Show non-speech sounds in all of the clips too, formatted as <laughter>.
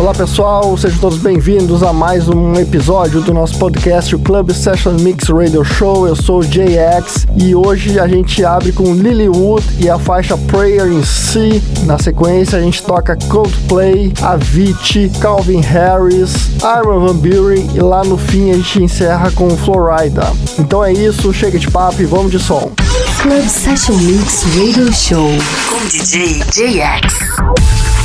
Olá pessoal, sejam todos bem-vindos a mais um episódio do nosso podcast, o Club Session Mix Radio Show. Eu sou o JX e hoje a gente abre com Lilywood e a faixa Prayer in C. Na sequência a gente toca Coldplay, Avicii, Calvin Harris, Armin Van Buren e lá no fim a gente encerra com Florida. Então é isso, chega de papo e vamos de som. Club Session Mix Radio Show. Com DJ JX.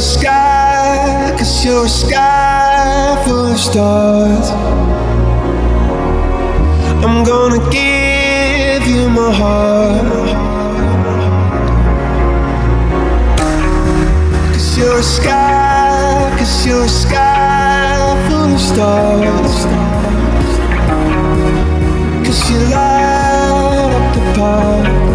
A sky, cause you're a sky full of stars. I'm gonna give you my heart. Cause you're a sky, cause you're a sky full of stars. Cause you light up the park.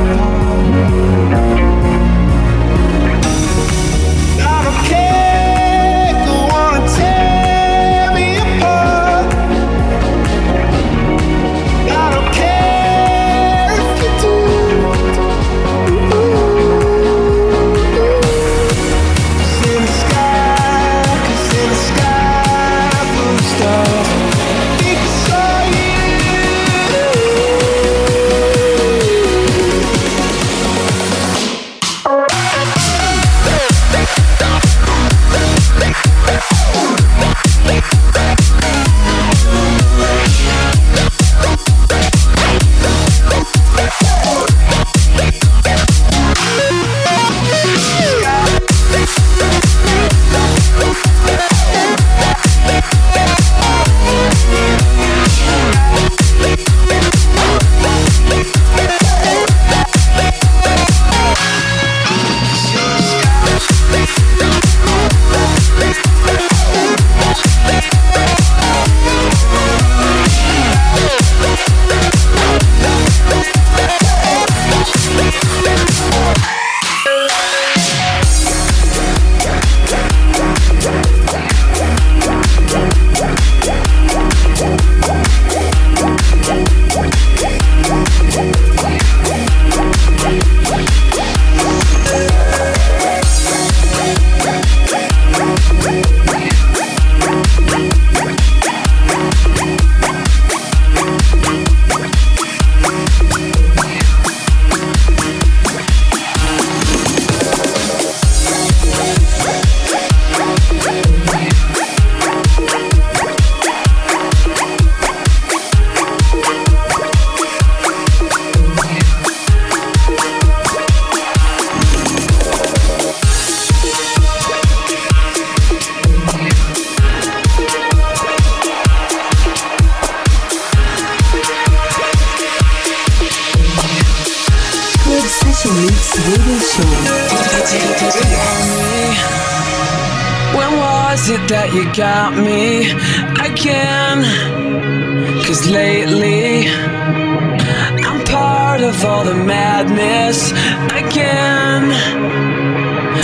Madness again.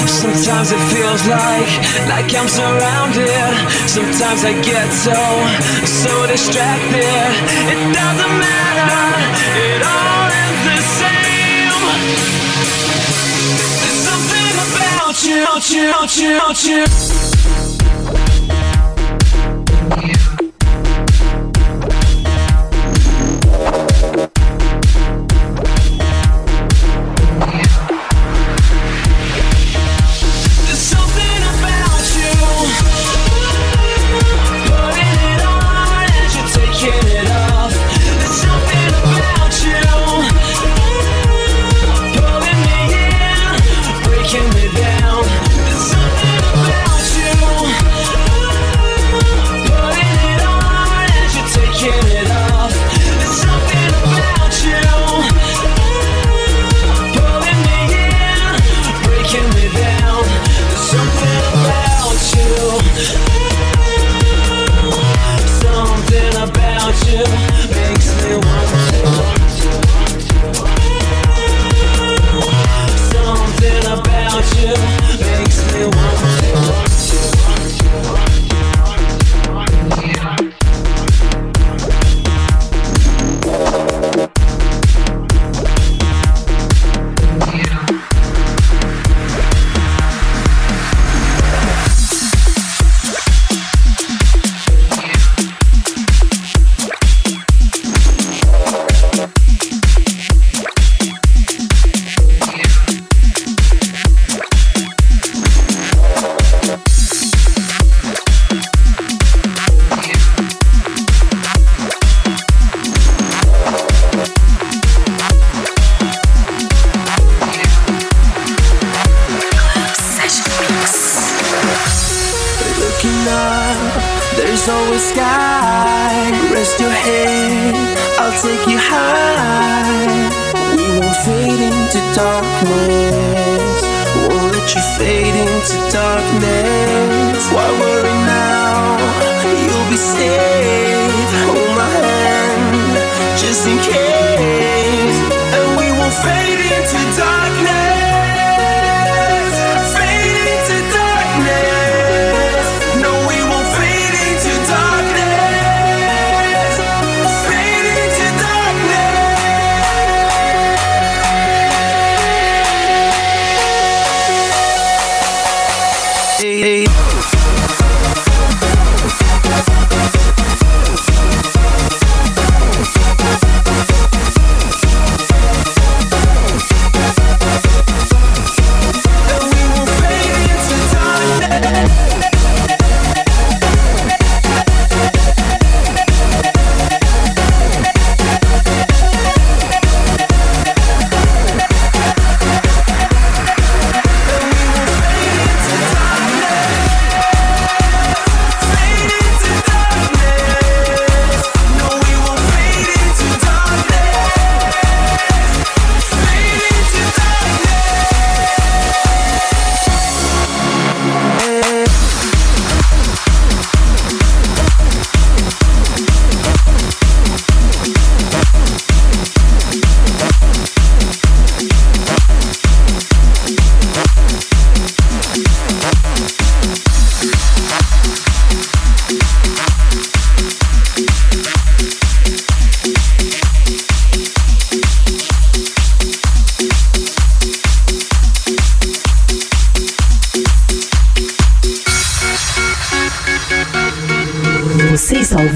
Sometimes it feels like, like I'm surrounded. Sometimes I get so, so distracted. It doesn't matter, it all ends the same. There's something about you, you, you, you.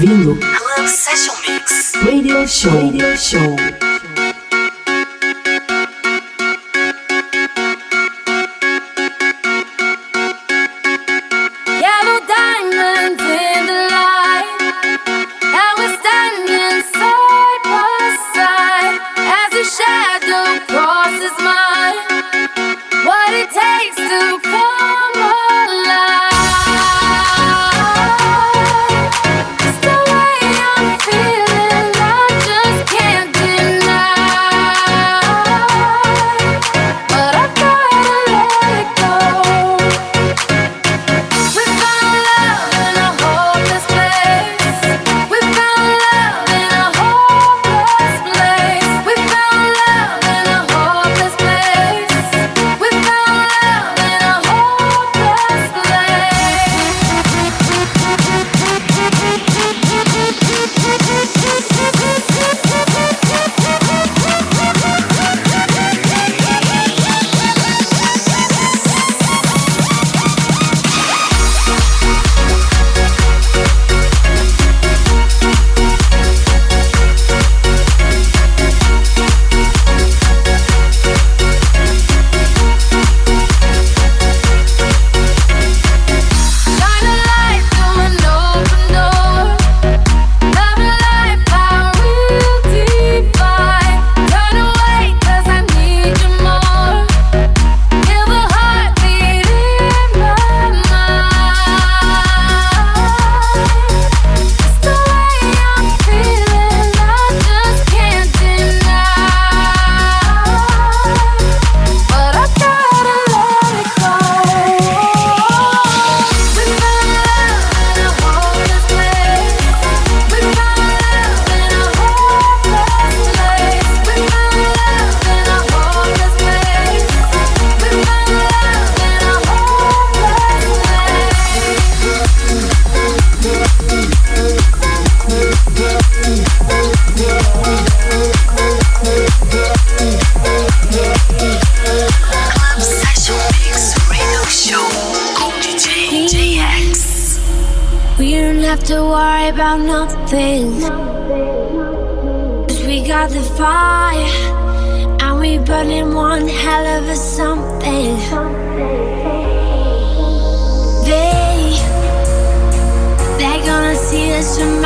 ouvindo Club Session Mix Radio Show. Radio Show. this reminds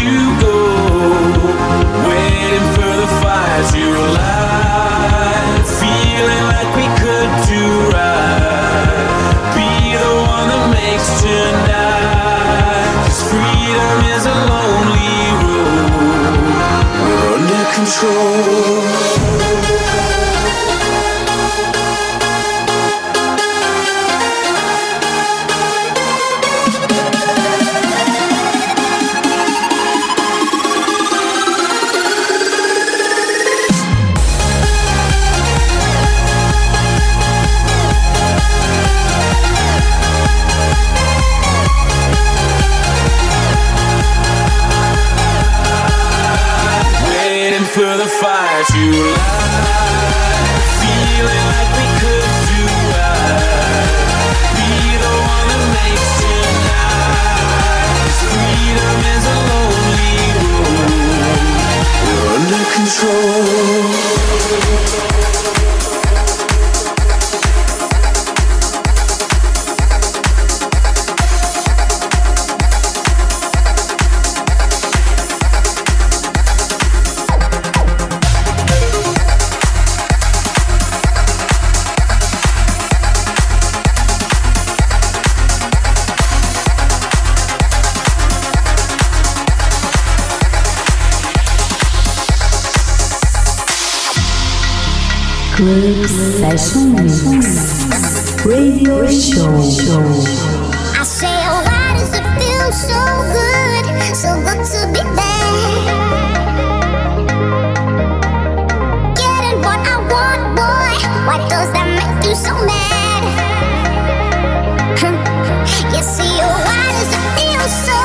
Radio Show. I so you see, why does it feel so? <laughs>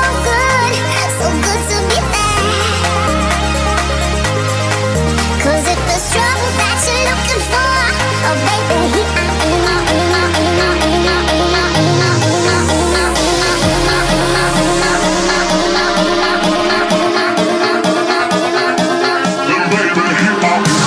you.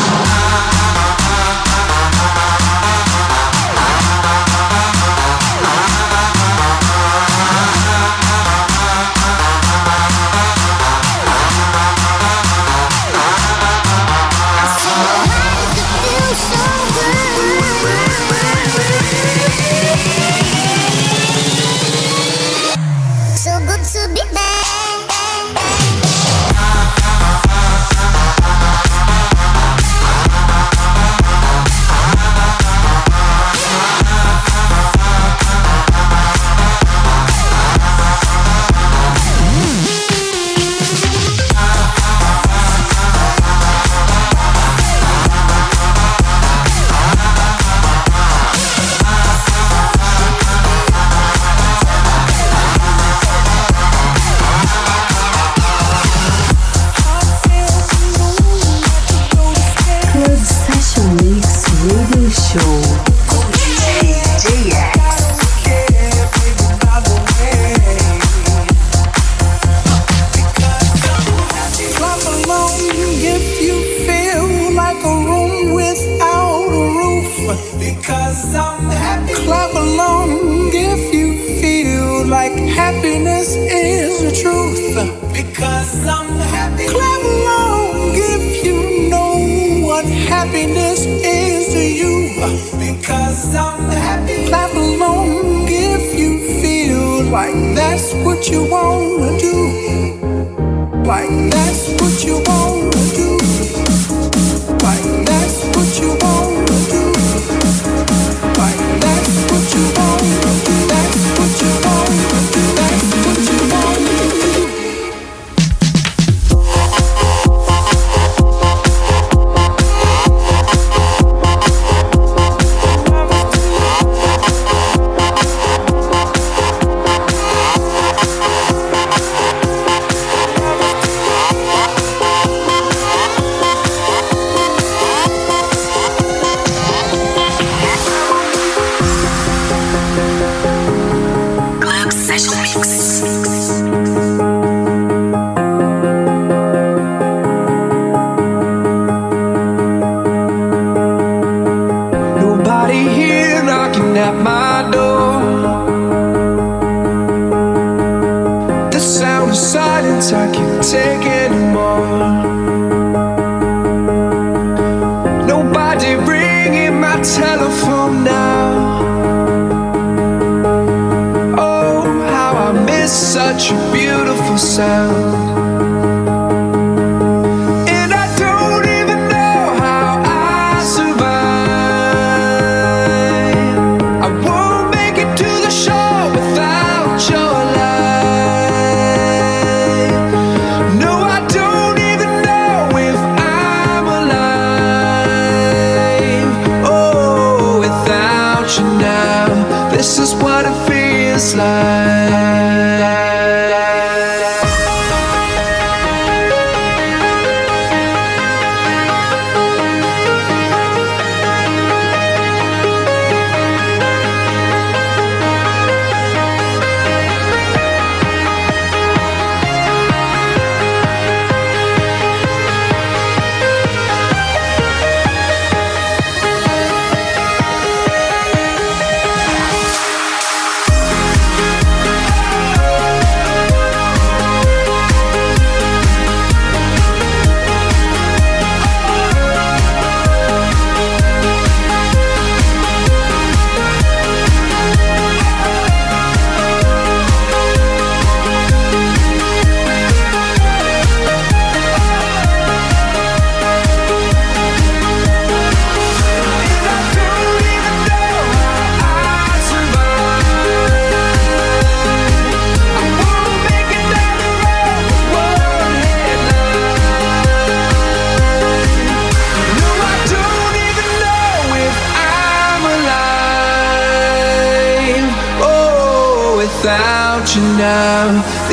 sound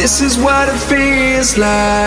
This is what it feels like.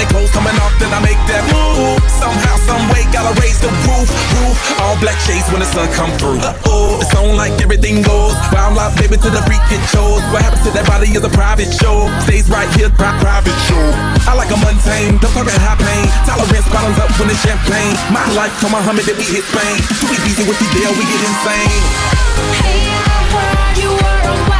the night, got the clothes coming off, then I make that move. Somehow, some way, gotta raise the roof, roof. All black shades when the sun come through. Uh-oh, it's on like everything goes. Wild out, baby, to the freak it shows. What happens to that body is a private show. Stays right here, pri- private show. I like a mundane, don't talk high pain. Tolerance bottoms up when it's champagne. My life, come Muhammad, then we hit Spain. Too easy with the deal, we get insane. Hey, I heard you were a